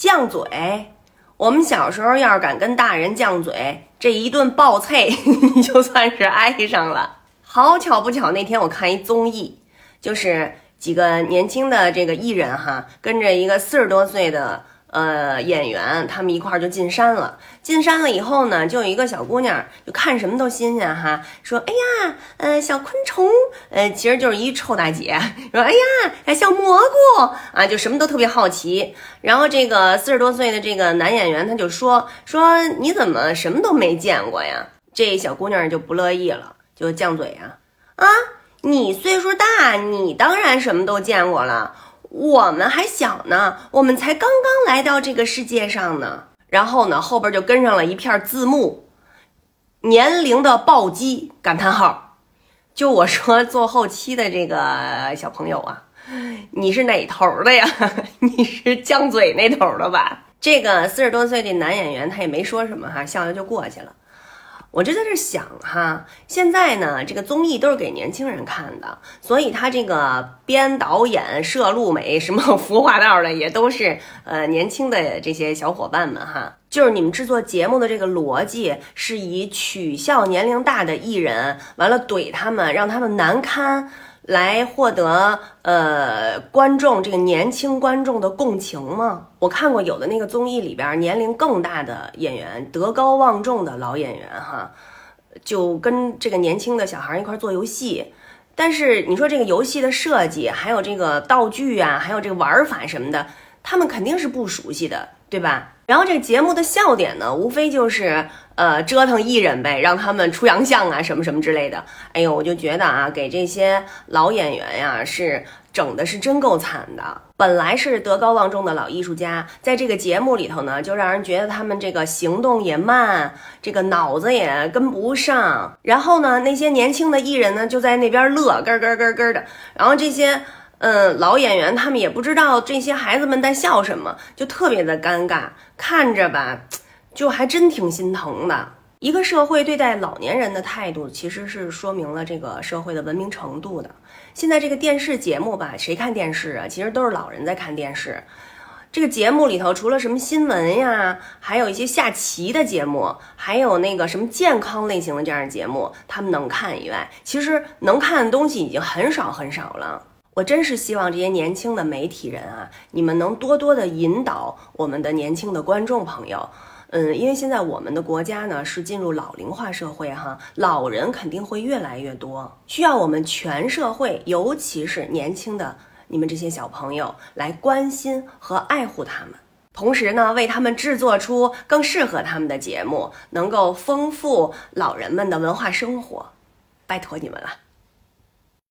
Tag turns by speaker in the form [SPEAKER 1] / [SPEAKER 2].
[SPEAKER 1] 犟嘴。我们小时候要是敢跟大人犟嘴，这一顿暴啐，你就算是挨上了。好巧不巧，那天我看一综艺，就是几个年轻的这个艺人哈，跟着一个四十多岁的。呃，演员他们一块儿就进山了。进山了以后呢，就有一个小姑娘，就看什么都新鲜哈，说：“哎呀，呃，小昆虫，呃，其实就是一臭大姐。说：哎呀，小蘑菇啊，就什么都特别好奇。然后这个四十多岁的这个男演员他就说：说你怎么什么都没见过呀？这小姑娘就不乐意了，就犟嘴呀，啊，你岁数大，你当然什么都见过了。”我们还小呢，我们才刚刚来到这个世界上呢。然后呢，后边就跟上了一片字幕，年龄的暴击感叹号。就我说做后期的这个小朋友啊，你是哪头的呀？你是犟嘴那头的吧？这个四十多岁的男演员他也没说什么哈，笑笑就过去了。我就在这想哈，现在呢，这个综艺都是给年轻人看的，所以他这个编导演、摄录美什么 服化道的也都是呃年轻的这些小伙伴们哈。就是你们制作节目的这个逻辑是以取笑年龄大的艺人，完了怼他们，让他们难堪。来获得呃观众这个年轻观众的共情吗？我看过有的那个综艺里边年龄更大的演员，德高望重的老演员哈，就跟这个年轻的小孩一块做游戏。但是你说这个游戏的设计，还有这个道具啊，还有这个玩法什么的，他们肯定是不熟悉的，对吧？然后这个节目的笑点呢，无非就是呃折腾艺人呗，让他们出洋相啊，什么什么之类的。哎呦，我就觉得啊，给这些老演员呀，是整的是真够惨的。本来是德高望重的老艺术家，在这个节目里头呢，就让人觉得他们这个行动也慢，这个脑子也跟不上。然后呢，那些年轻的艺人呢，就在那边乐，咯咯咯咯的。然后这些。嗯，老演员他们也不知道这些孩子们在笑什么，就特别的尴尬，看着吧，就还真挺心疼的。一个社会对待老年人的态度，其实是说明了这个社会的文明程度的。现在这个电视节目吧，谁看电视啊？其实都是老人在看电视。这个节目里头，除了什么新闻呀，还有一些下棋的节目，还有那个什么健康类型的这样的节目，他们能看以外，其实能看的东西已经很少很少了。我真是希望这些年轻的媒体人啊，你们能多多的引导我们的年轻的观众朋友，嗯，因为现在我们的国家呢是进入老龄化社会哈，老人肯定会越来越多，需要我们全社会，尤其是年轻的你们这些小朋友来关心和爱护他们，同时呢，为他们制作出更适合他们的节目，能够丰富老人们的文化生活，拜托你们了。